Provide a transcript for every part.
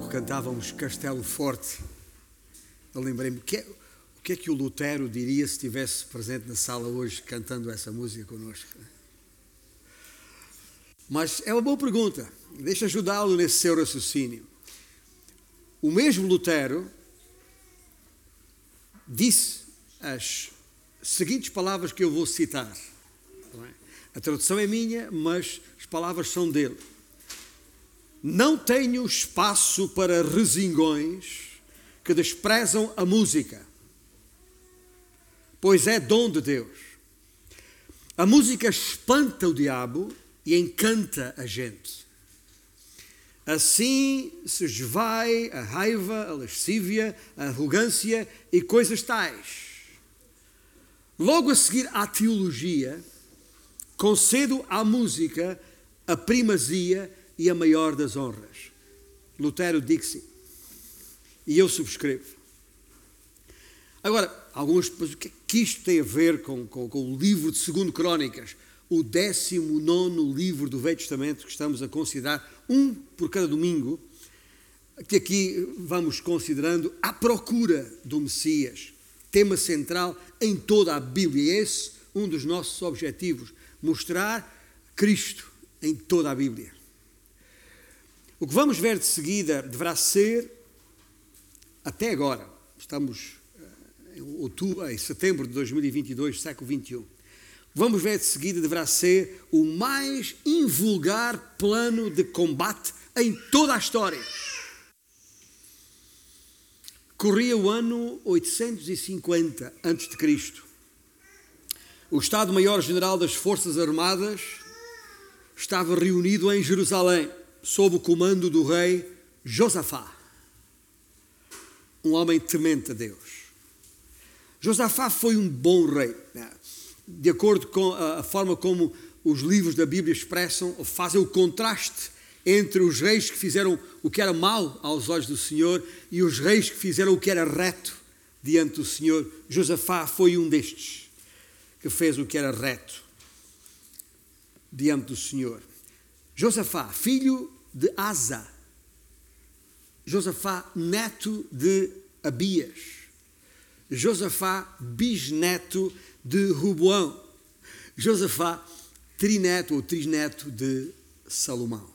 pouco cantávamos Castelo Forte. Eu lembrei-me, o que, é, o que é que o Lutero diria se estivesse presente na sala hoje cantando essa música connosco? Mas é uma boa pergunta. Deixa ajudá-lo nesse seu raciocínio. O mesmo Lutero disse as seguintes palavras que eu vou citar. É? A tradução é minha, mas as palavras são dele. Não tenho espaço para resingões que desprezam a música, pois é dom de Deus. A música espanta o diabo e encanta a gente. Assim se esvai a raiva, a lascívia, a arrogância e coisas tais. Logo a seguir à teologia, concedo à música a primazia e a maior das honras. Lutero disse, e eu subscrevo. Agora, alguns, mas o que, é que isto tem a ver com, com, com o livro de 2 Crónicas, o 19 livro do Velho Testamento, que estamos a considerar, um por cada domingo, que aqui vamos considerando a procura do Messias, tema central em toda a Bíblia. Esse um dos nossos objetivos, mostrar Cristo em toda a Bíblia. O que vamos ver de seguida deverá ser, até agora, estamos eh, em, outubro, em setembro de 2022, século 21. Vamos ver de seguida deverá ser o mais invulgar plano de combate em toda a história. Corria o ano 850 a.C. O Estado-Maior-General das Forças Armadas estava reunido em Jerusalém sob o comando do rei Josafá, um homem temente a Deus. Josafá foi um bom rei, né? de acordo com a forma como os livros da Bíblia expressam, fazem o contraste entre os reis que fizeram o que era mal aos olhos do Senhor e os reis que fizeram o que era reto diante do Senhor. Josafá foi um destes que fez o que era reto diante do Senhor. Josafá, filho de Asa. Josafá, neto de Abias. Josafá, bisneto de Ruboão. Josafá, trineto ou trisneto de Salomão.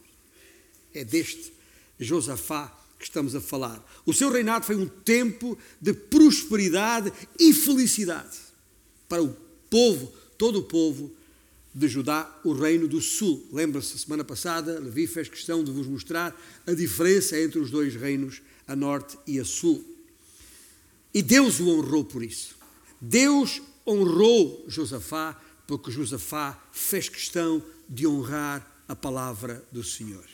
É deste Josafá que estamos a falar. O seu reinado foi um tempo de prosperidade e felicidade para o povo, todo o povo de Judá, o reino do sul. Lembra-se, semana passada, Levi fez questão de vos mostrar a diferença entre os dois reinos, a norte e a sul. E Deus o honrou por isso. Deus honrou Josafá, porque Josafá fez questão de honrar a palavra do Senhor.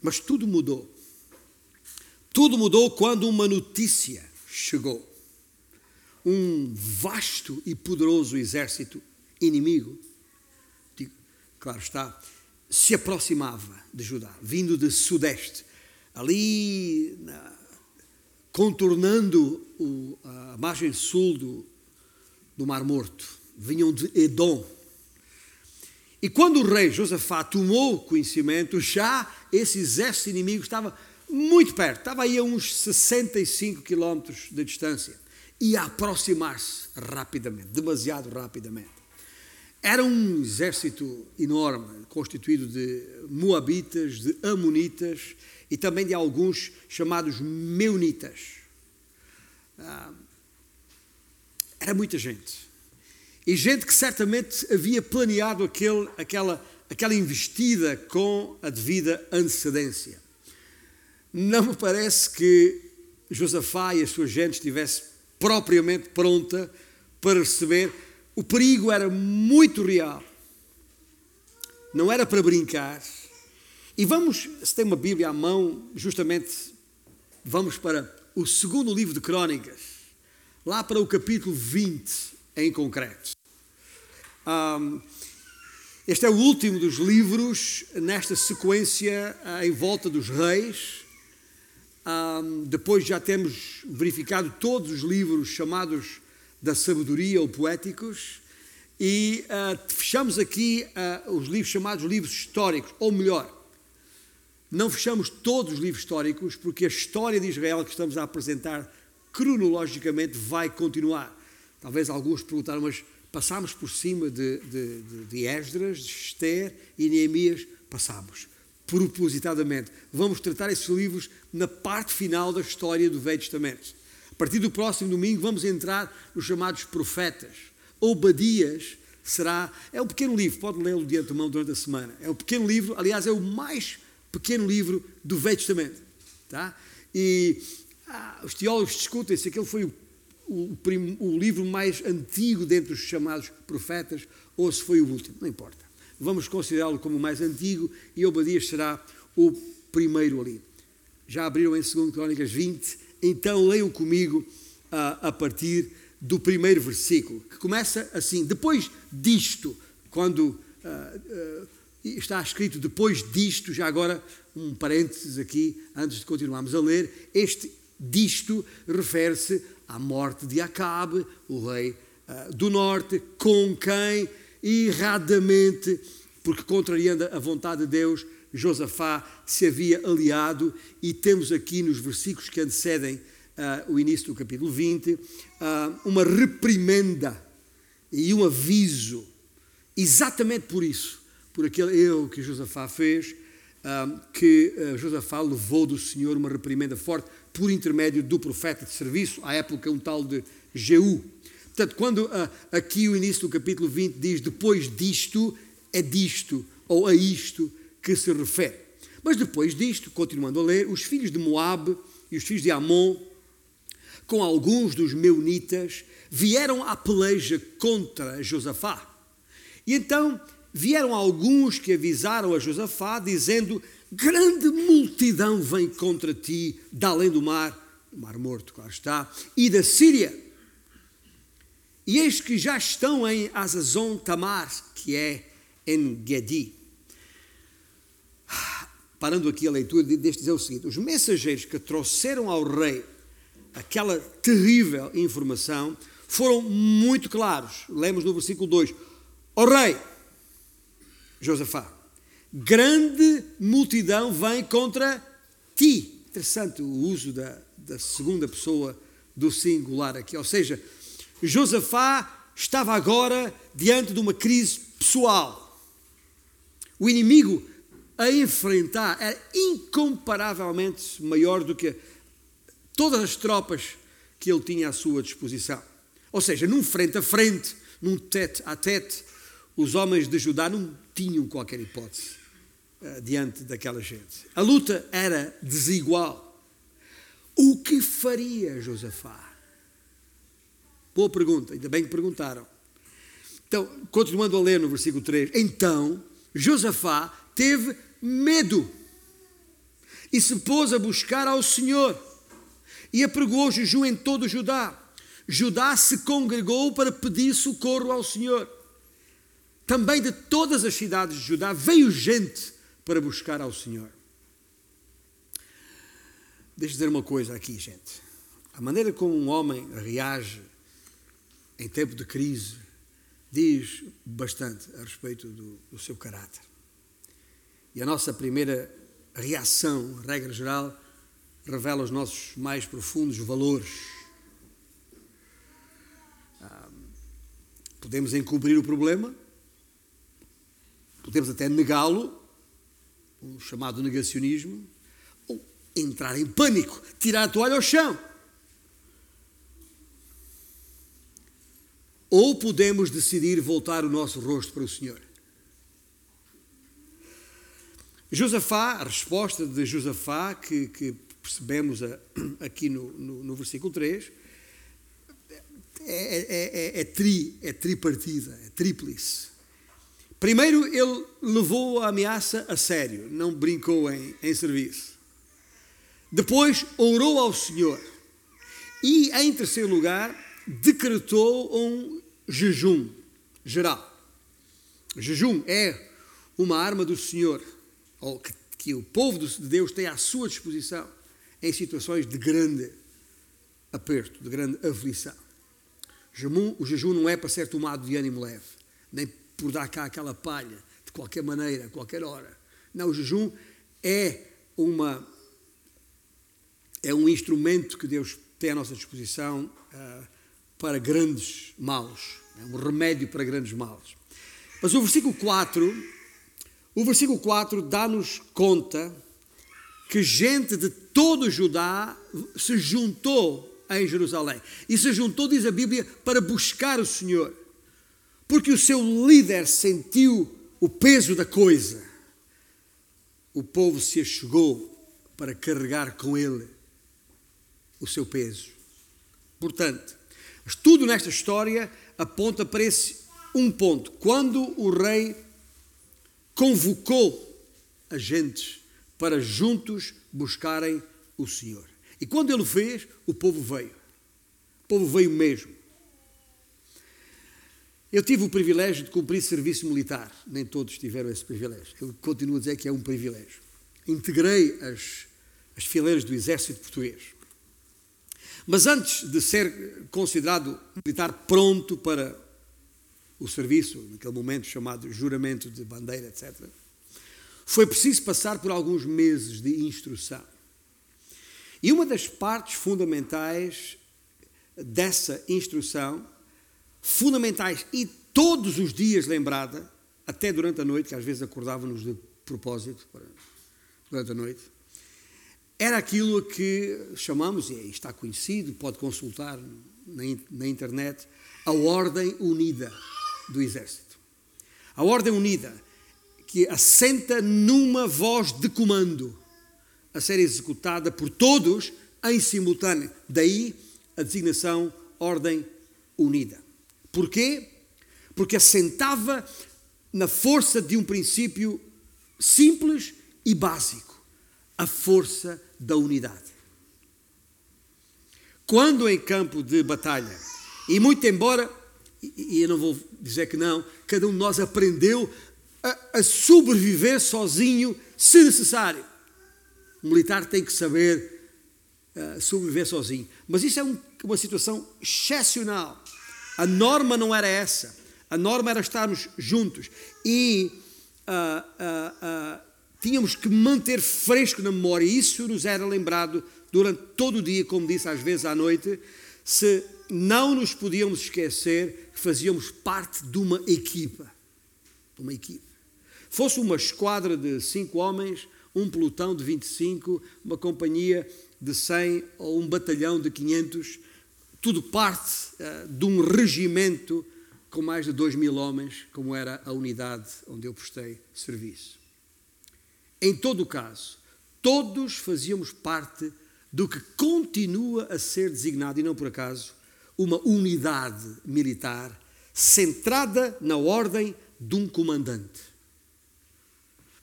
Mas tudo mudou. Tudo mudou quando uma notícia chegou. Um vasto e poderoso exército inimigo, claro está, se aproximava de Judá, vindo de sudeste, ali na, contornando o, a margem sul do, do Mar Morto, vinham de Edom. E quando o rei Josafá tomou conhecimento, já esse exército inimigo estava muito perto, estava aí a uns 65 quilómetros de distância, e a aproximar-se rapidamente, demasiado rapidamente. Era um exército enorme, constituído de moabitas, de amonitas e também de alguns chamados meunitas. Ah, era muita gente. E gente que certamente havia planeado aquele, aquela, aquela investida com a devida antecedência. Não me parece que Josafá e a sua gente estivesse propriamente pronta para receber o perigo era muito real. Não era para brincar. E vamos, se tem uma Bíblia à mão, justamente vamos para o segundo livro de Crônicas, lá para o capítulo 20 em concreto. Um, este é o último dos livros nesta sequência em volta dos reis. Um, depois já temos verificado todos os livros chamados da sabedoria ou poéticos, e uh, fechamos aqui uh, os livros chamados livros históricos, ou melhor, Não fechamos todos os livros históricos, porque a história de Israel que estamos a apresentar cronologicamente vai continuar. Talvez alguns perguntaram, mas passámos por cima de, de, de, de Esdras, de Esther e Neemias? Passámos, propositadamente. Vamos tratar esses livros na parte final da história do Velho Testamento. A partir do próximo domingo vamos entrar nos chamados profetas. Obadias será, é um pequeno livro, pode lê-lo de antemão durante a semana. É um pequeno livro, aliás, é o mais pequeno livro do Velho Testamento. Tá? E ah, os teólogos discutem se aquele foi o, o, o, livro mais antigo dentre os chamados profetas ou se foi o último, não importa. Vamos considerá-lo como o mais antigo e Obadias será o primeiro ali. Já abriram em 2 Crónicas 20, então leiam comigo ah, a partir do primeiro versículo, que começa assim: Depois disto, quando ah, ah, está escrito depois disto, já agora um parênteses aqui, antes de continuarmos a ler, este disto refere-se à morte de Acabe, o rei uh, do norte, com quem erradamente, porque contrariando a vontade de Deus, Josafá se havia aliado, e temos aqui nos versículos que antecedem uh, o início do capítulo 20, uh, uma reprimenda e um aviso, exatamente por isso, por aquele erro que Josafá fez, que Josafá levou do Senhor uma reprimenda forte por intermédio do profeta de serviço, à época um tal de Jeú. Portanto, quando aqui o início do capítulo 20 diz depois disto, é disto ou a isto que se refere. Mas depois disto, continuando a ler, os filhos de Moabe e os filhos de Amon, com alguns dos meunitas, vieram à peleja contra Josafá. E então vieram alguns que avisaram a Josafá, dizendo: Grande multidão vem contra ti, da além do mar, o mar morto, claro está, e da Síria. E eis que já estão em Azazon Tamar, que é em Gedi. Parando aqui a leitura, deixe dizer o seguinte: os mensageiros que trouxeram ao rei aquela terrível informação foram muito claros. Lemos no versículo 2: Ó rei, Josafá. Grande multidão vem contra ti. Interessante o uso da, da segunda pessoa do singular aqui. Ou seja, Josafá estava agora diante de uma crise pessoal. O inimigo a enfrentar era incomparavelmente maior do que todas as tropas que ele tinha à sua disposição. Ou seja, num frente a frente, num tete a tete, os homens de Judá não tinham qualquer hipótese uh, diante daquela gente. A luta era desigual. O que faria Josafá? Boa pergunta, ainda bem que perguntaram. Então, continuando a ler no versículo 3, então Josafá teve medo e se pôs a buscar ao Senhor e apregou jejum em todo Judá. Judá se congregou para pedir socorro ao Senhor. Também de todas as cidades de Judá veio gente para buscar ao Senhor. Deixa eu dizer uma coisa aqui, gente. A maneira como um homem reage em tempo de crise diz bastante a respeito do, do seu caráter. E a nossa primeira reação, regra geral, revela os nossos mais profundos valores. Ah, podemos encobrir o problema, podemos até negá-lo, o chamado negacionismo, ou entrar em pânico, tirar a toalha ao chão. Ou podemos decidir voltar o nosso rosto para o Senhor. Josafá, a resposta de Josafá, que, que percebemos a, aqui no, no, no, versículo 3, é, é, é, é, tri, é tripartida, é tríplice. Primeiro, ele levou a ameaça a sério, não brincou em, em serviço. Depois, orou ao Senhor. E, em terceiro lugar, decretou um jejum geral. jejum é uma arma do Senhor, ou que, que o povo de Deus tem à sua disposição em situações de grande aperto, de grande aflição. O jejum não é para ser tomado de ânimo leve, nem por dar cá aquela palha, de qualquer maneira, a qualquer hora. Não, o jejum é uma é um instrumento que Deus tem à nossa disposição uh, para grandes males, é um remédio para grandes males. Mas o versículo 4, o versículo 4 dá-nos conta que gente de todo Judá se juntou em Jerusalém. E se juntou, diz a Bíblia, para buscar o Senhor. Porque o seu líder sentiu o peso da coisa. O povo se achegou para carregar com ele o seu peso. Portanto, tudo nesta história aponta para esse um ponto. Quando o rei convocou agentes para juntos buscarem o Senhor. E quando ele fez, o povo veio. O povo veio mesmo. Eu tive o privilégio de cumprir serviço militar. Nem todos tiveram esse privilégio. Eu continuo a dizer que é um privilégio. Integrei as, as fileiras do exército português. Mas antes de ser considerado militar pronto para o serviço, naquele momento chamado juramento de bandeira, etc., foi preciso passar por alguns meses de instrução. E uma das partes fundamentais dessa instrução, fundamentais e todos os dias lembrada, até durante a noite, que às vezes acordávamos de propósito durante a noite, era aquilo que chamamos, e está conhecido, pode consultar na internet, a Ordem Unida do Exército. A Ordem Unida que assenta numa voz de comando a ser executada por todos em simultâneo. Daí a designação Ordem Unida. Porquê? Porque assentava na força de um princípio simples e básico: a força da unidade. Quando em campo de batalha, e muito embora, e eu não vou dizer que não, cada um de nós aprendeu a, a sobreviver sozinho, se necessário. O militar tem que saber uh, sobreviver sozinho. Mas isso é um, uma situação excepcional. A norma não era essa. A norma era estarmos juntos. E uh, uh, tínhamos que manter fresco na memória. Isso nos era lembrado durante todo o dia, como disse às vezes à noite, se não nos podíamos esquecer que fazíamos parte de uma equipa. De uma equipa. Fosse uma esquadra de cinco homens, um pelotão de 25, uma companhia de 100 ou um batalhão de 500, tudo parte uh, de um regimento com mais de 2 mil homens, como era a unidade onde eu prestei serviço. Em todo o caso, todos fazíamos parte do que continua a ser designado, e não por acaso, uma unidade militar centrada na ordem de um comandante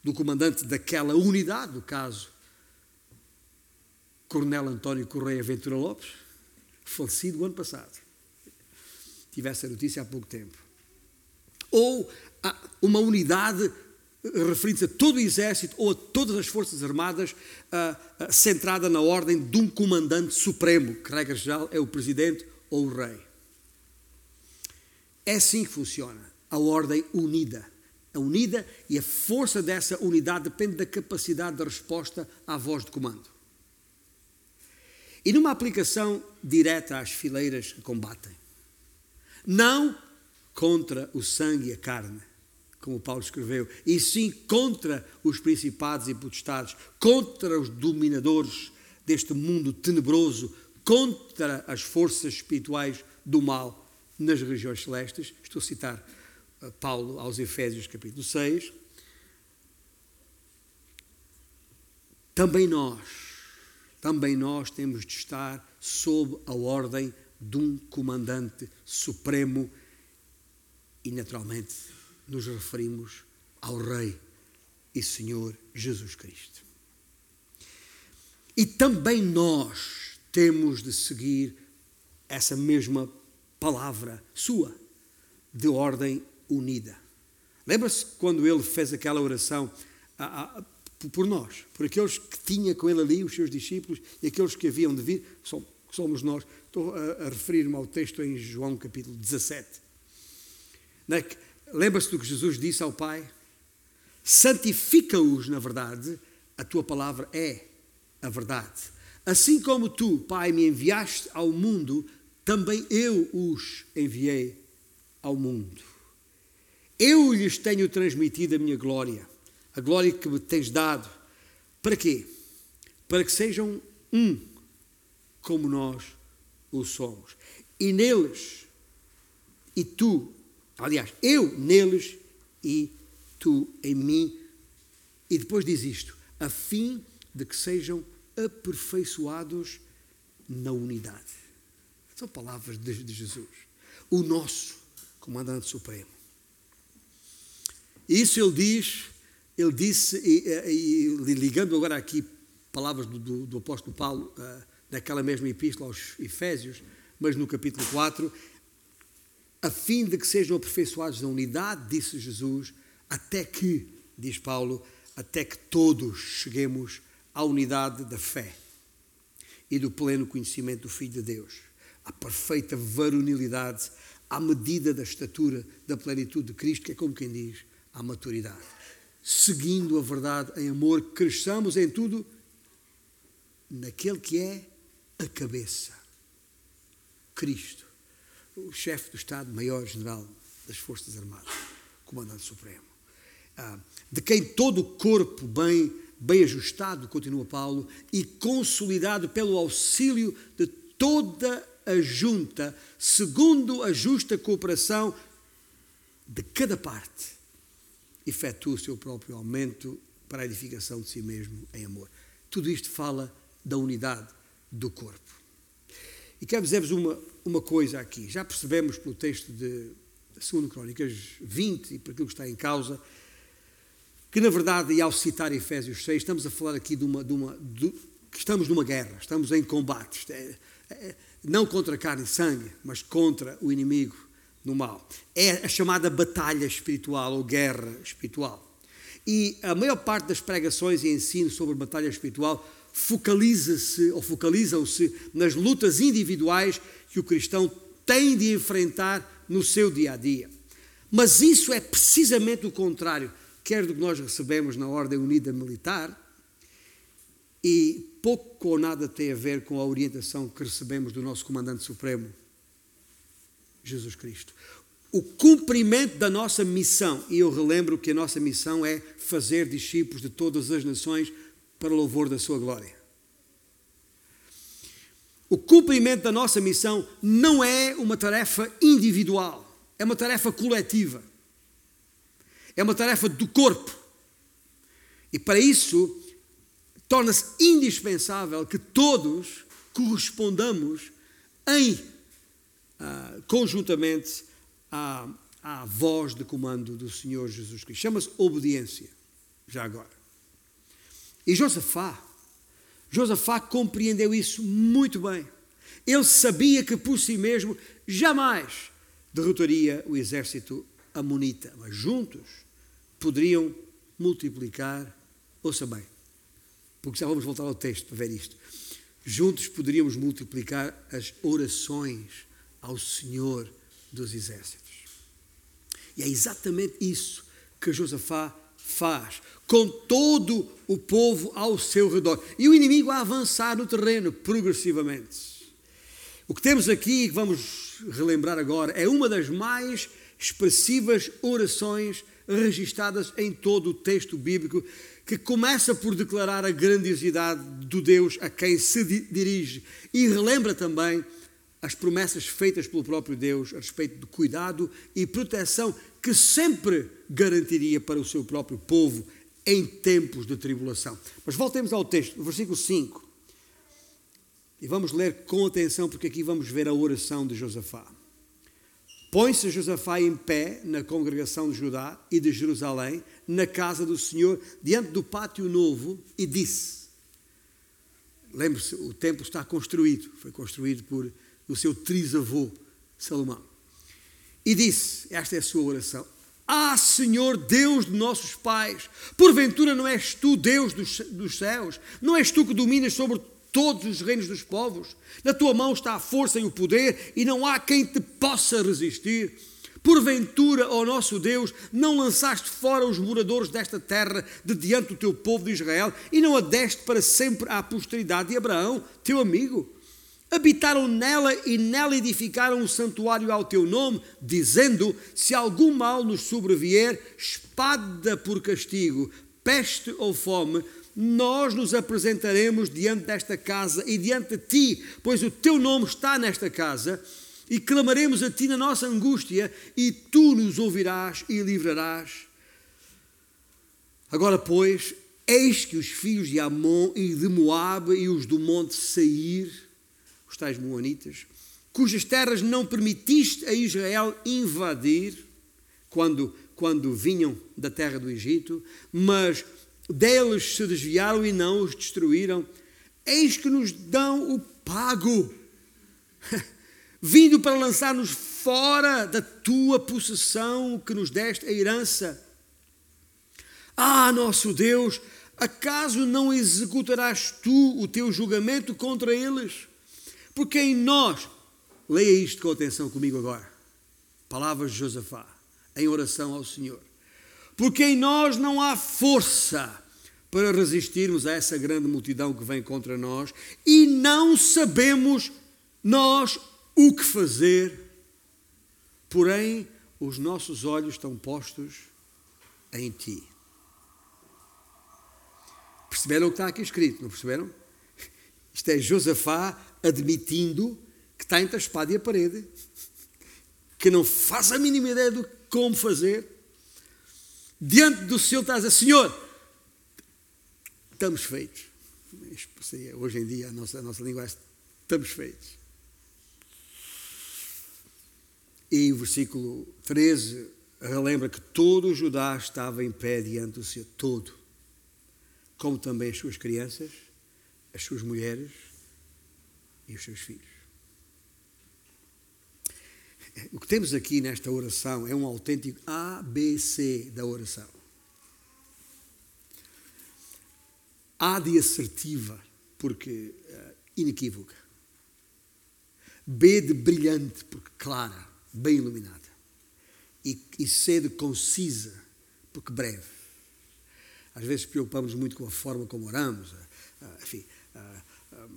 do comandante daquela unidade, no caso, Coronel António Correia Ventura Lopes, falecido o ano passado. Tive essa notícia há pouco tempo. Ou uma unidade referindo-se a todo o exército ou a todas as forças armadas, uh, uh, centrada na ordem de um comandante supremo, que regra geral é o presidente ou o rei. É assim que funciona a ordem unida a unida e a força dessa unidade depende da capacidade de resposta à voz de comando. E numa aplicação direta às fileiras que combatem, não contra o sangue e a carne, como Paulo escreveu, e sim contra os principados e potestades, contra os dominadores deste mundo tenebroso, contra as forças espirituais do mal nas regiões celestes. Estou a citar Paulo aos Efésios, capítulo 6. Também nós, também nós temos de estar sob a ordem de um comandante supremo e, naturalmente, nos referimos ao Rei e Senhor Jesus Cristo. E também nós temos de seguir essa mesma palavra sua, de ordem unida. Lembra-se quando ele fez aquela oração a, a, por nós, por aqueles que tinha com ele ali, os seus discípulos, e aqueles que haviam de vir, somos nós. Estou a, a referir-me ao texto em João capítulo 17. É Lembra-se do que Jesus disse ao Pai? Santifica-os na verdade, a tua palavra é a verdade. Assim como tu, Pai, me enviaste ao mundo, também eu os enviei ao mundo. Eu lhes tenho transmitido a minha glória, a glória que me tens dado. Para quê? Para que sejam um, como nós o somos. E neles, e tu, aliás, eu neles e tu em mim. E depois diz isto: a fim de que sejam aperfeiçoados na unidade. São palavras de, de Jesus, o nosso comandante supremo. Isso ele diz, ele disse, e, e, ligando agora aqui palavras do, do, do apóstolo Paulo, uh, naquela mesma epístola aos Efésios, mas no capítulo 4, a fim de que sejam aperfeiçoados na unidade, disse Jesus, até que, diz Paulo, até que todos cheguemos à unidade da fé e do pleno conhecimento do Filho de Deus, à perfeita varonilidade, à medida da estatura da plenitude de Cristo, que é como quem diz, à maturidade. Seguindo a verdade em amor, cresçamos em tudo naquele que é a cabeça, Cristo, o chefe do Estado-Maior-General das Forças Armadas, Comandante Supremo, ah, de quem todo o corpo bem, bem ajustado, continua Paulo, e consolidado pelo auxílio de toda a junta, segundo a justa cooperação de cada parte, efetua o seu próprio aumento para a edificação de si mesmo em amor. Tudo isto fala da unidade do corpo. E quero dizer-vos uma, uma coisa aqui. Já percebemos pelo texto de 2 Crónicas 20 e por aquilo que está em causa, que na verdade, e ao citar Efésios 6, estamos a falar aqui de uma. De uma de, que estamos numa guerra, estamos em combate. É, é, não contra carne e sangue, mas contra o inimigo no mal. É a chamada batalha espiritual ou guerra espiritual. E a maior parte das pregações e ensino sobre batalha espiritual focaliza-se ou focalizam-se nas lutas individuais que o cristão tem de enfrentar no seu dia a dia. Mas isso é precisamente o contrário, quer do que nós recebemos na Ordem Unida Militar, e pouco ou nada tem a ver com a orientação que recebemos do nosso Comandante Supremo, Jesus Cristo. O cumprimento da nossa missão, e eu relembro que a nossa missão é fazer discípulos de todas as nações para louvor da sua glória. O cumprimento da nossa missão não é uma tarefa individual, é uma tarefa coletiva. É uma tarefa do corpo. E para isso, torna-se indispensável que todos correspondamos em uh, conjuntamente à, à voz de comando do Senhor Jesus Cristo. Chama-se obediência, já agora. E Josafá, Josafá compreendeu isso muito bem. Ele sabia que por si mesmo jamais derrotaria o exército amonita, mas juntos poderiam multiplicar, ouça bem, porque já vamos voltar ao texto para ver isto. Juntos poderíamos multiplicar as orações ao Senhor dos exércitos. E é exatamente isso que Josafá faz, com todo o povo ao seu redor. E o inimigo a avançar no terreno progressivamente. O que temos aqui, que vamos relembrar agora, é uma das mais expressivas orações registadas em todo o texto bíblico, que começa por declarar a grandiosidade do Deus a quem se dirige e relembra também as promessas feitas pelo próprio Deus a respeito do cuidado e proteção que sempre garantiria para o seu próprio povo em tempos de tribulação. Mas voltemos ao texto, versículo 5. E vamos ler com atenção, porque aqui vamos ver a oração de Josafá. Põe-se Josafá em pé na congregação de Judá e de Jerusalém, na casa do Senhor, diante do pátio novo, e disse: Lembre-se, o templo está construído, foi construído por o seu trisavô Salomão. E disse: Esta é a sua oração. Ah, Senhor Deus de nossos pais, porventura não és tu Deus dos, dos céus? Não és tu que dominas sobre todos os reinos dos povos? Na tua mão está a força e o poder, e não há quem te possa resistir. Porventura, ó nosso Deus, não lançaste fora os moradores desta terra de diante do teu povo de Israel e não a deste para sempre à posteridade de Abraão, teu amigo? Habitaram nela e nela edificaram um santuário ao teu nome, dizendo: Se algum mal nos sobrevier, espada por castigo, peste ou fome, nós nos apresentaremos diante desta casa e diante de ti, pois o teu nome está nesta casa, e clamaremos a ti na nossa angústia, e tu nos ouvirás e livrarás. Agora, pois, eis que os filhos de Amon e de Moabe e os do monte Sair, os tais moanitas, cujas terras não permitiste a Israel invadir quando, quando vinham da terra do Egito, mas deles se desviaram e não os destruíram. Eis que nos dão o pago, vindo para lançar-nos fora da tua possessão que nos deste a herança. Ah, nosso Deus, acaso não executarás tu o teu julgamento contra eles? Porque em nós, leia isto com atenção comigo agora, palavras de Josafá, em oração ao Senhor. Porque em nós não há força para resistirmos a essa grande multidão que vem contra nós e não sabemos nós o que fazer, porém os nossos olhos estão postos em Ti. Perceberam o que está aqui escrito, não perceberam? Isto é Josafá admitindo que está entre a espada e a parede, que não faz a mínima ideia de como fazer. Diante do Senhor está a dizer, Senhor, estamos feitos. Hoje em dia a nossa, a nossa linguagem, estamos feitos. E o versículo 13 relembra que todo o Judá estava em pé diante do Senhor, todo, como também as suas crianças, as suas mulheres e os seus filhos. O que temos aqui nesta oração é um autêntico ABC da oração. A de assertiva, porque uh, inequívoca. B de brilhante, porque clara, bem iluminada. E, C de concisa, porque breve. Às vezes preocupamos muito com a forma como oramos, uh, enfim, uh,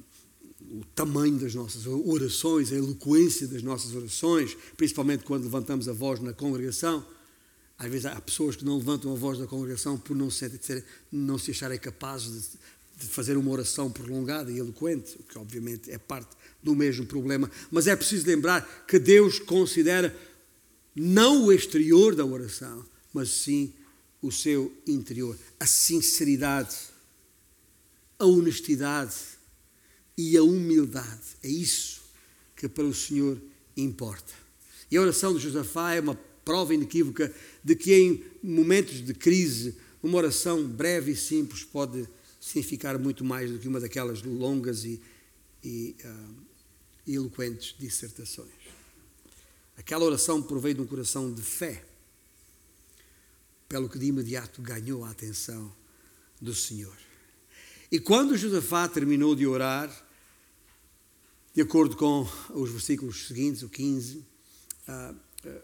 o tamanho das nossas orações, a eloquência das nossas orações, principalmente quando levantamos a voz na congregação. Às vezes há pessoas que não levantam a voz da congregação por não se, não se acharem capazes de, de fazer uma oração prolongada e eloquente, o que obviamente é parte do mesmo problema. Mas é preciso lembrar que Deus considera não o exterior da oração, mas sim o seu interior, a sinceridade, a honestidade e a humildade. É isso que para o Senhor importa. E a oração de Josafá é uma prova inequívoca de que em momentos de crise, uma oração breve e simples pode significar muito mais do que uma daquelas longas e, e, uh, eloquentes dissertações. Aquela oração proveio de um coração de fé, pelo que de imediato ganhou a atenção do Senhor. E quando Josafá terminou de orar, de acordo com os versículos seguintes, o 15, uh, uh,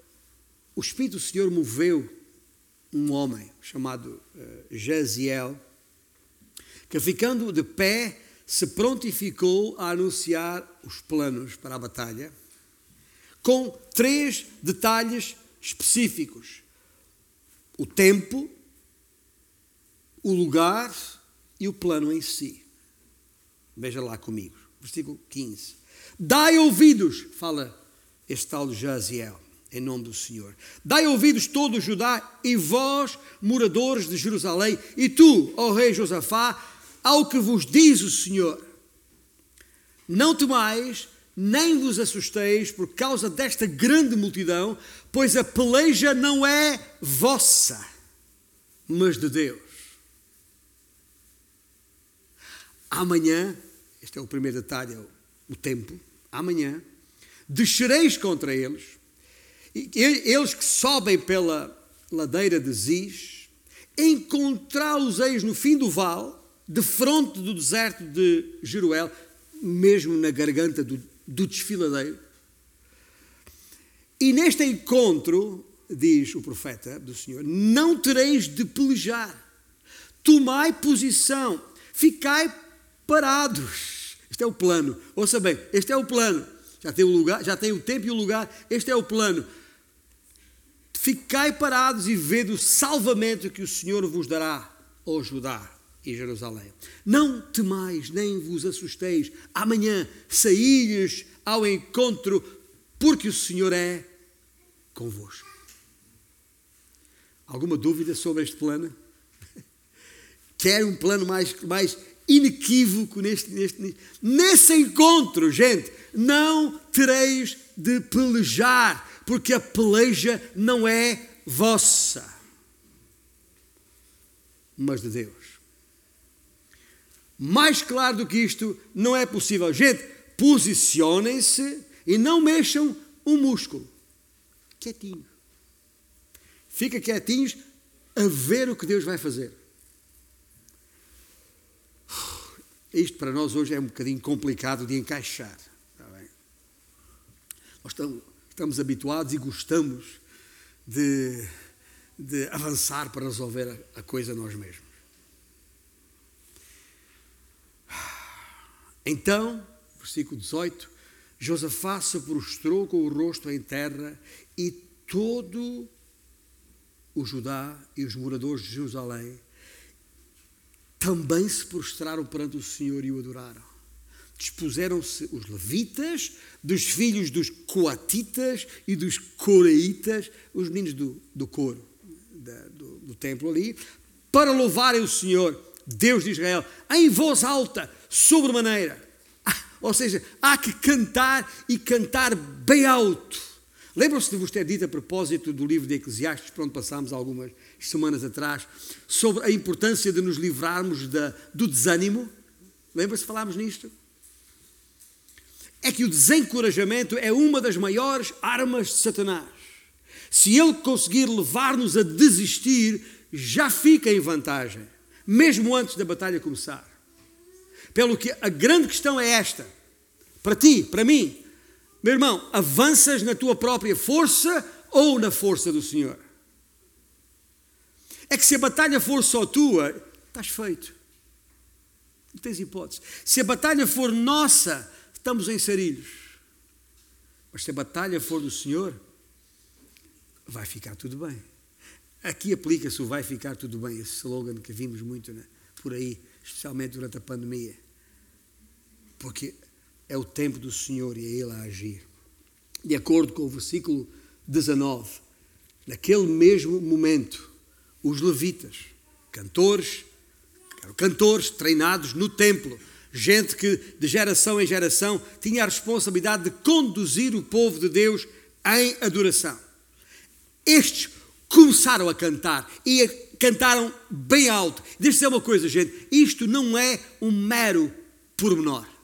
o Espírito do Senhor moveu um homem chamado uh, Jaziel, que ficando de pé se prontificou a anunciar os planos para a batalha, com três detalhes específicos: o tempo, o lugar e o plano em si. Veja lá comigo, versículo 15. Dai ouvidos, fala este tal Jaziel em nome do Senhor. Dai ouvidos todo o Judá e vós, moradores de Jerusalém, e tu, ó rei Josafá, ao que vos diz o Senhor. Não temais, nem vos assusteis por causa desta grande multidão, pois a peleja não é vossa, mas de Deus. Amanhã, este é o primeiro detalhe, é o tempo, amanhã, descereis contra eles, eles que sobem pela ladeira de Ziz, encontrá-los-eis no fim do vale, de fronte do deserto de Jeruel, mesmo na garganta do, do desfiladeiro. E neste encontro, diz o profeta do Senhor, não tereis de pelejar. Tomai posição, ficai parados. Este é o plano. Ouça bem, este é o plano. Já tem o lugar, já tem o tempo e o lugar. Este é o plano. Ficai parados e vede o salvamento que o Senhor vos dará, ó Judá e Jerusalém. Não temais, nem vos assusteis. Amanhã saí ao encontro, porque o Senhor é convosco. Alguma dúvida sobre este plano? Quer um plano mais, mais inequívoco neste, neste, nesse encontro, gente? Não tereis de pelejar, porque a peleja não é vossa, mas de Deus. Mais claro do que isto não é possível. Gente, posicionem-se e não mexam um músculo. Quietinho. Fica quietinhos a ver o que Deus vai fazer. Isto para nós hoje é um bocadinho complicado de encaixar. Nós estamos, habituados e gostamos de, de avançar para resolver a, a coisa nós mesmos. Então, versículo 18, Josafá se prostrou com o rosto em terra e todo o Judá e os moradores de Jerusalém também se prostraram perante o Senhor e o adoraram dispuseram-se os levitas, dos filhos dos coatitas e dos coreitas, os meninos do, do coro da, do, do templo ali, para louvarem o Senhor, Deus de Israel, em voz alta, sobremaneira. Ah, ou seja, há que cantar e cantar bem alto. Lembram-se de vos ter dito a propósito do livro de Eclesiastes, por onde passámos algumas semanas atrás, sobre a importância de nos livrarmos da, do desânimo? Lembra-se falámos nisto? é que o desencorajamento é uma das maiores armas de Satanás. Se ele conseguir levar-nos a desistir, já fica em vantagem, mesmo antes da batalha começar. Pelo que a grande questão é esta: para ti, para mim, meu irmão, avanças na tua própria força ou na força do Senhor? É que se a batalha for só tua, estás feito. Não tens hipótese. Se a batalha for nossa, Estamos em sarilhos. Mas se a batalha for do Senhor, vai ficar tudo bem. Aqui aplica-se o vai ficar tudo bem, esse slogan que vimos muito né, por aí, especialmente durante a pandemia. Porque é o tempo do Senhor e é Ele a agir. De acordo com o versículo 19, naquele mesmo momento, os levitas, cantores, cantores treinados no templo, gente que de geração em geração tinha a responsabilidade de conduzir o povo de Deus em adoração. Estes começaram a cantar e cantaram bem alto. Deixa-me dizer uma coisa, gente: isto não é um mero pormenor.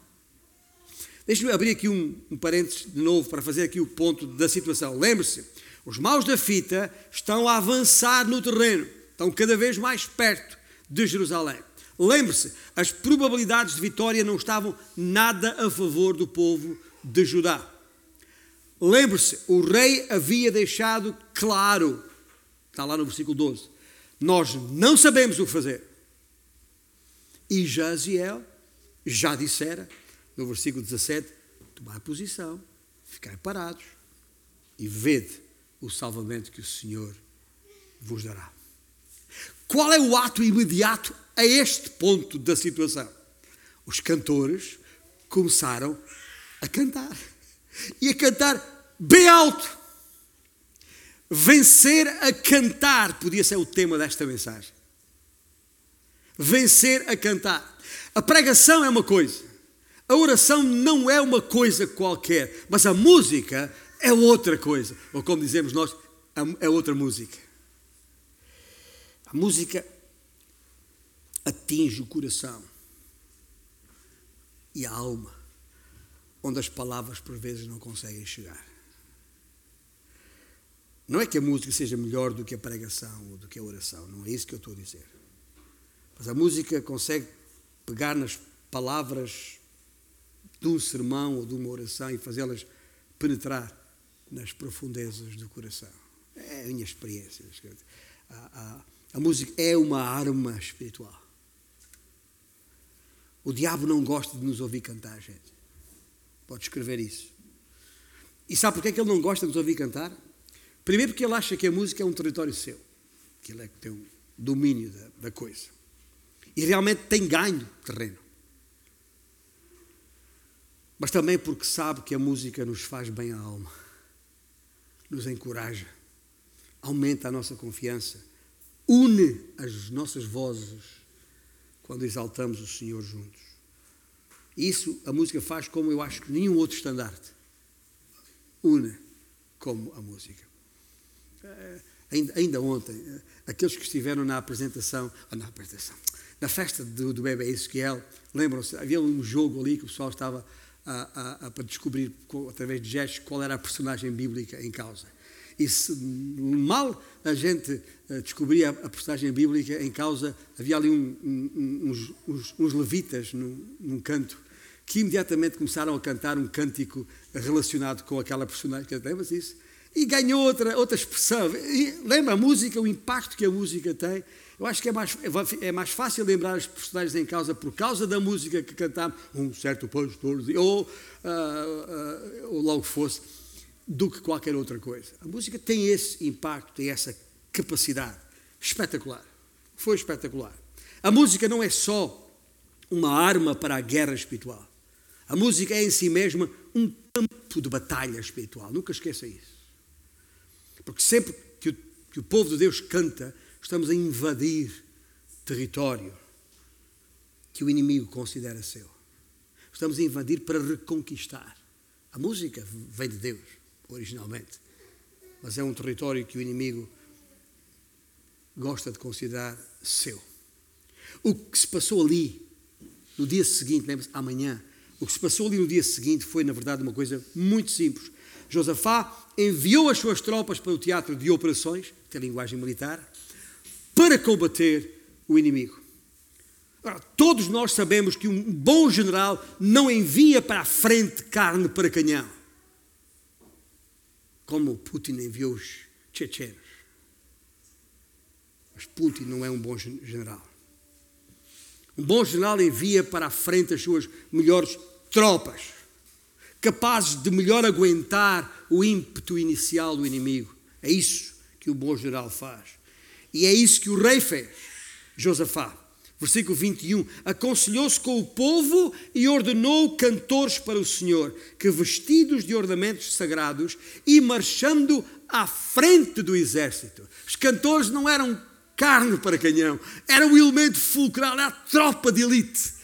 Deixa-me abrir aqui um, um parênteses de novo para fazer aqui o ponto da situação. Lembre-se, os maus da fita estão a avançar no terreno, estão cada vez mais perto de Jerusalém. Lembre-se, as probabilidades de vitória não estavam nada a favor do povo de Judá. Lembre-se, o rei havia deixado claro, está lá no versículo 12, nós não sabemos o que fazer. E Jaziel já dissera, no versículo 17, tomar posição, ficar parados e vede o salvamento que o Senhor vos dará. Qual é o ato imediato a este ponto da situação. Os cantores começaram a cantar. E a cantar bem alto. Vencer a cantar podia ser o tema desta mensagem. Vencer a cantar. A pregação é uma coisa, a oração não é uma coisa qualquer, mas a música é outra coisa. Ou como dizemos nós, é outra música. A música atinge o coração e a alma, onde as palavras por vezes não conseguem chegar. Não é que a música seja melhor do que a pregação ou do que a oração, não é isso que eu estou a dizer. Mas a música consegue pegar nas palavras de um sermão ou de uma oração e fazê-las penetrar nas profundezas do coração. É a minha experiência. A, a, a música é uma arma espiritual. O diabo não gosta de nos ouvir cantar, gente. Pode escrever isso. E sabe porquê que ele não gosta de nos ouvir cantar? Primeiro porque ele acha que a música é um território seu. Que ele é que tem um domínio da, da coisa. E realmente tem ganho terreno. Mas também porque sabe que a música nos faz bem à alma. Nos encoraja. Aumenta a nossa confiança. Une as nossas vozes quando exaltamos o Senhor juntos. Isso a música faz como eu acho que nenhum outro estandarte. Une como a música. Eh, ainda, ainda ontem, eh, aqueles que estiveram na apresentação, na apresentação, na festa do, do bebê Ezequiel, lembram-se, havia um jogo ali que o pessoal estava a, a, para descobrir, através de gestos, qual era a personagem bíblica em causa. E se mal a gente eh, descobria a personagem bíblica em causa, havia ali um, um, uns, uns, uns, levitas num, num, canto que imediatamente começaram a cantar um cântico relacionado com aquela personagem. Lembra-se isso? E ganhou outra, outra expressão. E lembra a música, o impacto que a música tem? Eu acho que é mais, é mais fácil lembrar os personagens em causa por causa da música que cantámos, um certo pastor, ou, uh, uh, ou logo fosse, do que qualquer outra coisa. A música tem esse impacto, tem essa capacidade espetacular. Foi espetacular. A música não é só uma arma para a guerra espiritual. A música é em si mesma um campo de batalha espiritual. Nunca esqueça isso. Porque sempre que o, que o povo de Deus canta, estamos a invadir território que o inimigo considera seu. Estamos a invadir para reconquistar. A música vem de Deus originalmente, mas é um território que o inimigo gosta de considerar seu. O que se passou ali no dia seguinte, lembre-se, amanhã, o que se passou ali no dia seguinte foi, na verdade, uma coisa muito simples. Josafá enviou as suas tropas para o teatro de operações, que é a linguagem militar, para combater o inimigo. Agora, todos nós sabemos que um bom general não envia para a frente carne para canhão como Putin enviou os chechenos. Mas Putin não é um bom general. Um bom general envia para a frente as suas melhores tropas, capazes de melhor aguentar o ímpeto inicial do inimigo. É isso que o bom general faz. E é isso que o rei fez, Josafá. Versículo 21. Aconselhou-se com o povo e ordenou cantores para o Senhor, que vestidos de ornamentos sagrados e marchando à frente do exército. Os cantores não eram carne para canhão, eram o elemento fulcral, era a tropa de elite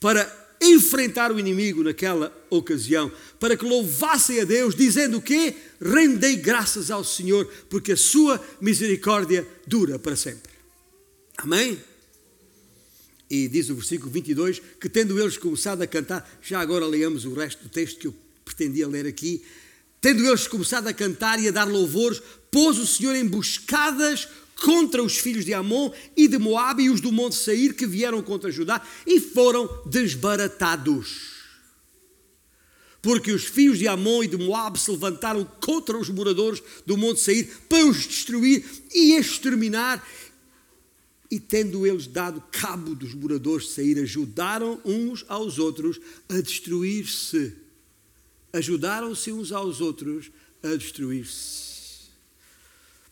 para enfrentar o inimigo naquela ocasião, para que louvassem a Deus, dizendo o quê? Rendei graças ao Senhor, porque a sua misericórdia dura para sempre. Amém? E diz o versículo 22 que, tendo eles começado a cantar, já agora leamos o resto do texto que eu pretendia ler aqui. Tendo eles começado a cantar e a dar louvores, pôs o Senhor emboscadas contra os filhos de Amon e de Moabe e os do monte Sair que vieram contra Judá e foram desbaratados. Porque os filhos de Amon e de Moabe se levantaram contra os moradores do monte Sair para os destruir e exterminar e tendo eles dado cabo dos moradores de sair, ajudaram uns aos outros a destruir-se. Ajudaram-se uns aos outros a destruir-se.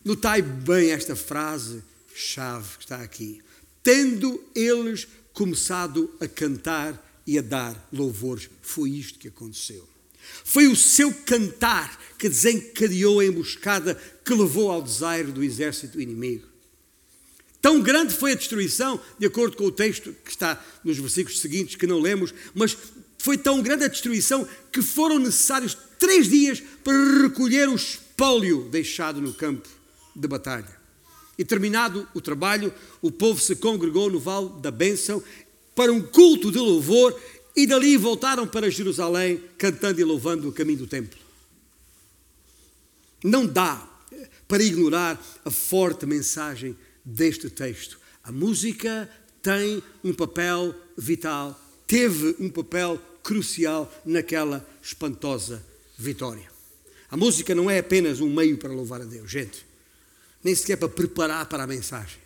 Notai bem esta frase chave que está aqui. Tendo eles começado a cantar e a dar louvores, foi isto que aconteceu. Foi o seu cantar que desencadeou a emboscada que levou ao desaire do exército inimigo. Tão grande foi a destruição, de acordo com o texto que está nos versículos seguintes, que não lemos, mas foi tão grande a destruição que foram necessários três dias para recolher o espólio deixado no campo de batalha. E terminado o trabalho, o povo se congregou no Vale da Bênção para um culto de louvor e dali voltaram para Jerusalém cantando e louvando o caminho do templo. Não dá para ignorar a forte mensagem deste texto. A música tem um papel vital, teve um papel crucial naquela espantosa vitória. A música não é apenas um meio para louvar a Deus, gente. Nem sequer para preparar para a mensagem.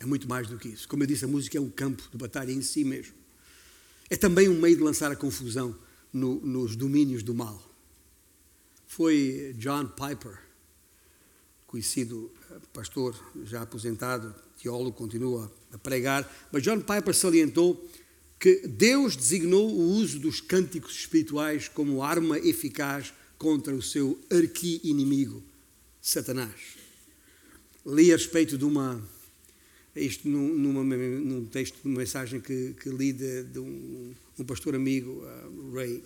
É muito mais do que isso. Como eu disse, a música é um campo de batalha em si mesmo. É também um meio de lançar a confusão no, nos domínios do mal. Foi John Piper, conhecido eh, pastor já aposentado, teólogo, continua a pregar, mas John Piper salientou que Deus designou o uso dos cânticos espirituais como arma eficaz contra o seu arqui-inimigo, Satanás. Li a respeito de uma isto num, numa, num texto, numa mensagem que, que li de, de um, um, pastor amigo, uh, Ray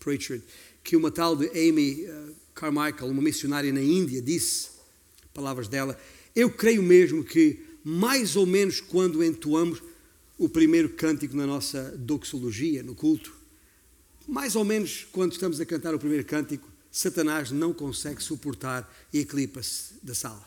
Pritchard, que uma tal de Amy uh, Carmichael, uma missionária na Índia, disse, palavras dela, eu creio mesmo que mais ou menos quando entoamos o primeiro cântico na nossa doxologia, no culto, mais ou menos quando estamos a cantar o primeiro cântico, Satanás não consegue suportar e eclipa-se da sala.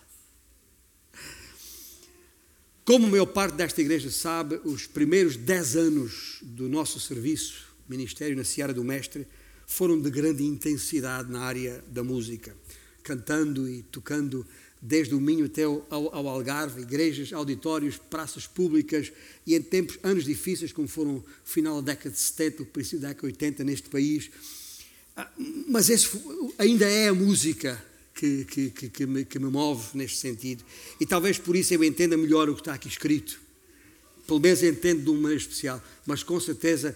Como a maior parte desta igreja sabe, os primeiros dez anos do nosso serviço, ministério na Seara do Mestre, foram de grande intensidade na área da música, cantando e tocando desde o Minho até ao, ao, Algarve, igrejas, auditórios, praças públicas e em tempos, anos difíceis, como foram o final da década de 70, o princípio da década de 80 neste país. Ah, mas esse ainda é a música que, que, que, me, que me move neste sentido. E talvez por isso eu entenda melhor o que está aqui escrito. Pelo menos entendo de uma maneira especial. Mas com certeza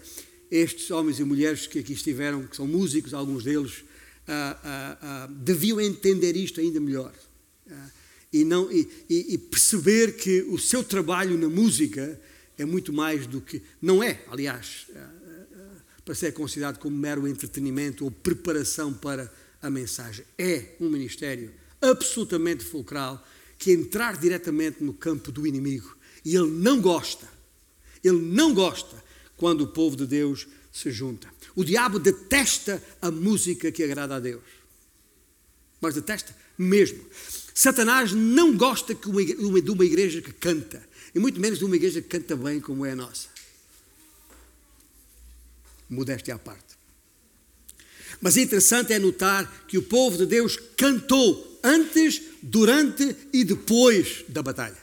estes homens e mulheres que aqui estiveram, que são músicos, alguns deles, ah, ah, ah, deviam entender isto ainda melhor. Ah, e, não, e, e, perceber que o seu trabalho na música é muito mais do que. Não é, aliás, ah, ah, para ser considerado como mero entretenimento ou preparação para a mensagem. É um ministério absolutamente fulcral que entrar diretamente no campo do inimigo. E ele não gosta, ele não gosta quando o povo de Deus se junta. O diabo detesta a música que agrada a Deus. Mas detesta mesmo. Satanás não gosta de uma igreja que canta, e muito menos de uma igreja que canta bem como é a nossa. Modéstia à parte. Mas interessante é notar que o povo de Deus cantou antes, durante e depois da batalha.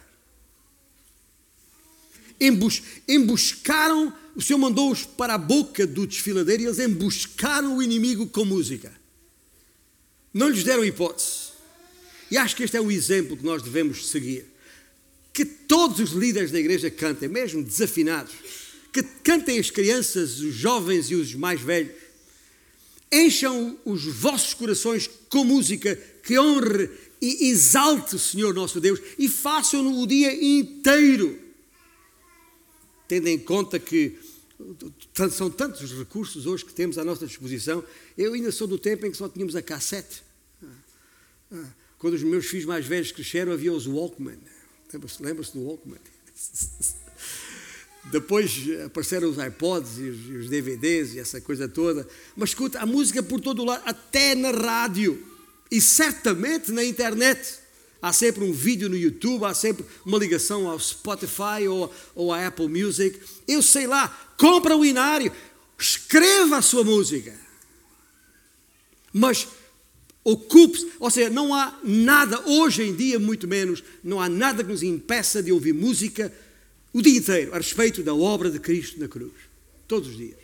Embus, embuscaram, o Senhor mandou-os para a boca do desfiladeiro e eles embuscaram o inimigo com música. Não lhes deram hipótese. E acho que este é o exemplo que nós devemos seguir. Que todos os líderes da igreja cantem, mesmo desafinados. Que cantem as crianças, os jovens e os mais velhos Encham os vossos corações com música que honre e exalte o Senhor nosso Deus e façam-no o dia inteiro. Tendo em conta que são tantos os recursos hoje que temos à nossa disposição, eu ainda sou do tempo em que só tínhamos a cassete. Quando os meus filhos mais velhos cresceram, havia os Walkman. Lembra-se lembra do Walkman? Depois apareceram os iPods e os, DVDs e essa coisa toda. Mas escuta, a música por todo lado, até na rádio e certamente na internet. Há sempre um vídeo no YouTube, há sempre uma ligação ao Spotify ou, ou à Apple Music. Eu sei lá, compra o inário, escreva a sua música. Mas ocupe-se, ou seja, não há nada, hoje em dia muito menos, não há nada que nos impeça de ouvir música o dia inteiro a respeito da obra de Cristo na cruz. Todos os dias.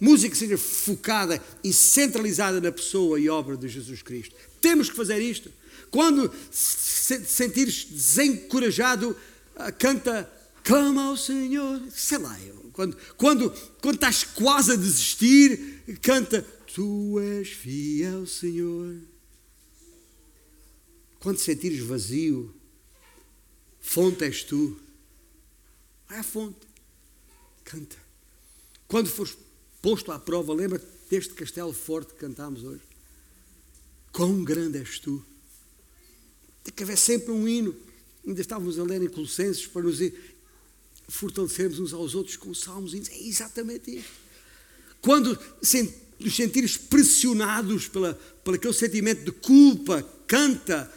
Música seja focada e centralizada na pessoa e obra de Jesus Cristo. Temos que fazer isto. Quando se sentires desencorajado, ah, canta, clama ao Senhor. Sei lá, quando, quando, quando estás quase a desistir, canta, Tu és fiel, Senhor. Quando sentires vazio, fonte és tu. Vai à fonte. Canta. Quando fores posto à prova, lembra deste castelo forte que cantámos hoje? Quão grande és tu. Tem que haver sempre um hino. Ainda estávamos a ler em Colossenses para nos fortalecermos uns aos outros com salmos. É exatamente isto. Quando nos sentires pressionados pela, pelo aquele sentimento de culpa, canta.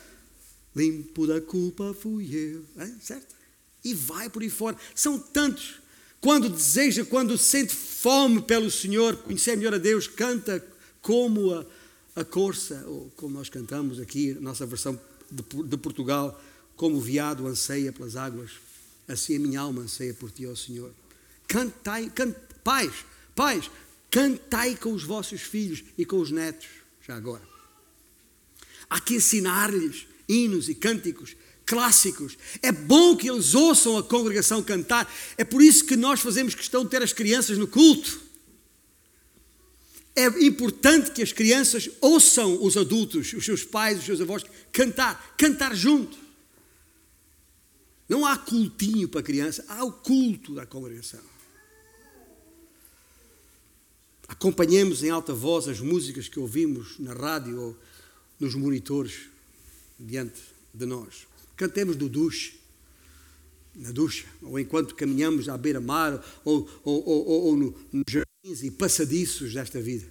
Limpo da culpa fui eu. Certo? e vai por aí fora. São tantos quando deseja, quando sente fome pelo Senhor, conhecer melhor a Deus, canta como a, a corça, ou como nós cantamos aqui, nossa versão de, de Portugal, como o viado anseia pelas águas, assim a minha alma anseia por ti, ó Senhor. Cantai, can, pais, pais, cantai com os vossos filhos e com os netos, já agora. Há que ensinar-lhes hinos e cânticos clássicos. É bom que eles ouçam a congregação cantar. É por isso que nós fazemos questão de ter as crianças no culto. É importante que as crianças ouçam os adultos, os seus pais, os seus avós, cantar, cantar junto. Não há cultinho para a criança, há o culto da congregação. Acompanhemos em alta voz as músicas que ouvimos na rádio ou nos monitores diante de nós. Cantemos no duche, na ducha, ou enquanto caminhamos à beira-mar, ou, ou, ou, ou no, nos jardins e passadiços desta vida.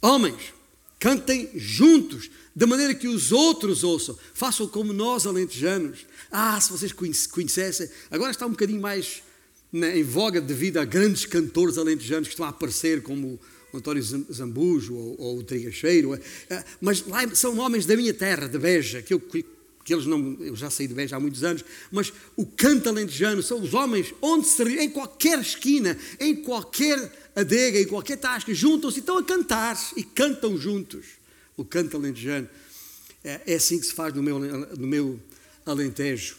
Homens, cantem juntos, de maneira que os outros ouçam. Façam como nós, alentejanos. Ah, se vocês conhecessem. Agora está um bocadinho mais em voga devido a grandes cantores alentejanos que estão a aparecer, como o António Zambujo ou, ou o Trigacheiro. Eh, mas lá são homens da minha terra, de Beja, que eu que eles não, eu já saí de Beja há muitos anos, mas o canto alentejano são os homens onde se em qualquer esquina, em qualquer adega, em qualquer tasca, juntam-se e estão a cantar e cantam juntos. O canto alentejano é, é assim que se faz no meu, no meu alentejo.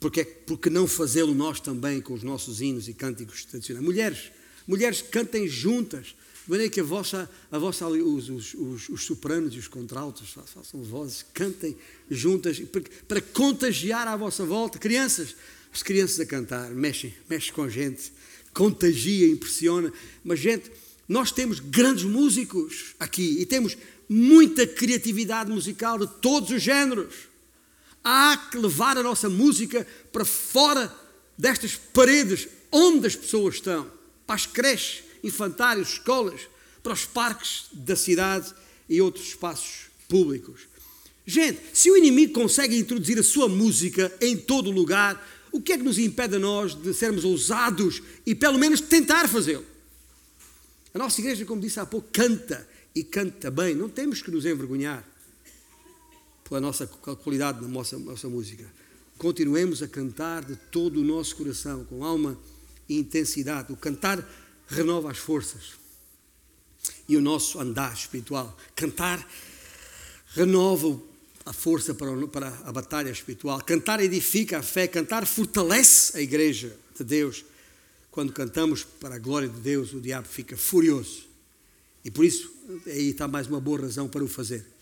Porque, porque não fazê-lo nós também com os nossos hinos e cânticos tradicionais? Mulheres, mulheres cantem juntas, de maneira que a vossa, a vossa, os, os, os, os sopranos e os contraltos façam vozes, cantem juntas, para, para contagiar à vossa volta. Crianças, as crianças a cantar, mexem, mexem com a gente, contagia, impressiona. Mas, gente, nós temos grandes músicos aqui e temos muita criatividade musical de todos os géneros. Há que levar a nossa música para fora destas paredes onde as pessoas estão, para as creches infantários, escolas, para os parques da cidade e outros espaços públicos. Gente, se o inimigo consegue introduzir a sua música em todo lugar, o que é que nos impede a nós de sermos ousados e pelo menos tentar fazê-lo? A nossa igreja, como disse há pouco, canta e canta bem. Não temos que nos envergonhar pela nossa qualidade na nossa, nossa música. Continuemos a cantar de todo o nosso coração, com alma e intensidade. O cantar renova as forças e o nosso andar espiritual. Cantar renova a força para a batalha espiritual. Cantar edifica a fé, cantar fortalece a igreja de Deus. Quando cantamos para a glória de Deus, o diabo fica furioso. E por isso, aí está mais uma boa razão para o fazer.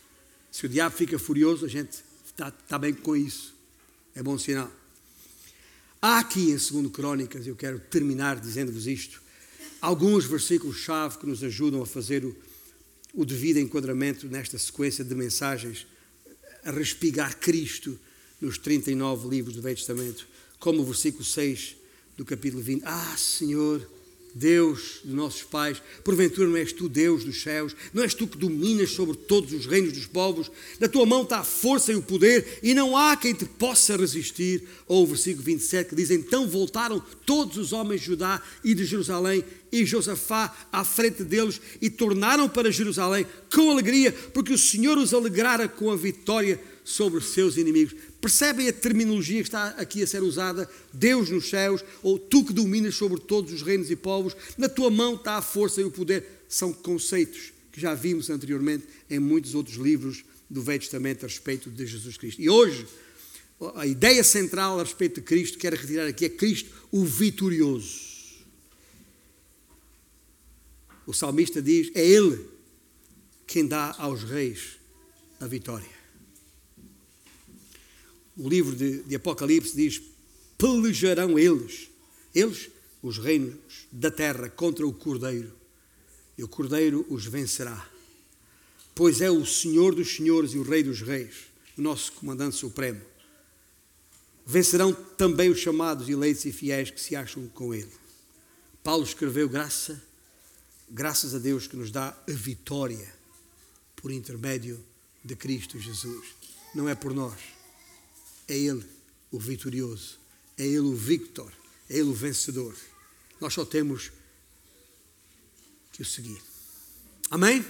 Se o diabo fica furioso, a gente está, está bem com isso. É bom sinal. Há aqui em 2 Crónicas, eu quero terminar dizendo-vos isto, alguns versículos-chave que nos ajudam a fazer o, o devido enquadramento nesta sequência de mensagens, a respigar Cristo nos 39 livros do Velho Testamento, como o versículo 6 do capítulo 20. Ah, Senhor, Deus de nossos pais, porventura não és tu Deus dos céus, não és tu que dominas sobre todos os reinos dos povos, na tua mão está a força e o poder, e não há quem te possa resistir. Ou o versículo 27 que diz: Então voltaram todos os homens de Judá e de Jerusalém, e Josafá à frente deles, e tornaram para Jerusalém com alegria, porque o Senhor os alegrara com a vitória sobre os seus inimigos. Percebem a terminologia que está aqui a ser usada? Deus nos céus, ou tu que dominas sobre todos os reinos e povos, na tua mão está a força e o poder. São conceitos que já vimos anteriormente em muitos outros livros do Velho Testamento a respeito de Jesus Cristo. E hoje, a ideia central a respeito de Cristo, quero retirar aqui, é Cristo o vitorioso. O salmista diz: é Ele quem dá aos reis a vitória o livro de, de Apocalipse diz: pelejarão eles, eles, os reinos da terra, contra o Cordeiro, e o Cordeiro os vencerá. Pois é o Senhor dos Senhores e o Rei dos Reis, o nosso comandante supremo. Vencerão também os chamados eleitos e fiéis que se acham com ele. Paulo escreveu graça, graças a Deus que nos dá a vitória por intermédio de Cristo Jesus. Não é por nós é Ele o vitorioso, é Ele o victor, É Ele o vencedor. Nós só temos que o seguir. Amém?